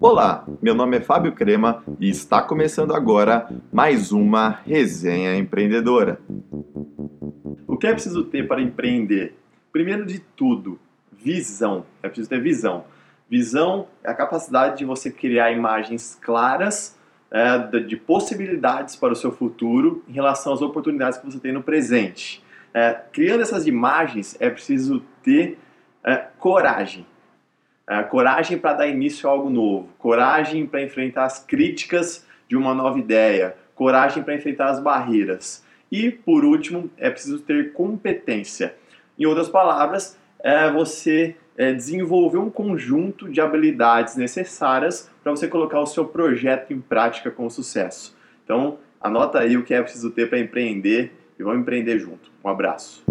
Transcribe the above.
Olá, meu nome é Fábio Crema e está começando agora mais uma resenha empreendedora. O que é preciso ter para empreender? Primeiro de tudo, visão. É preciso ter visão. Visão é a capacidade de você criar imagens claras é, de possibilidades para o seu futuro em relação às oportunidades que você tem no presente. É, criando essas imagens, é preciso ter é, coragem. É, coragem para dar início a algo novo, coragem para enfrentar as críticas de uma nova ideia, coragem para enfrentar as barreiras. E, por último, é preciso ter competência. Em outras palavras, é você é, desenvolver um conjunto de habilidades necessárias para você colocar o seu projeto em prática com sucesso. Então, anota aí o que é preciso ter para empreender e vamos empreender junto. Um abraço.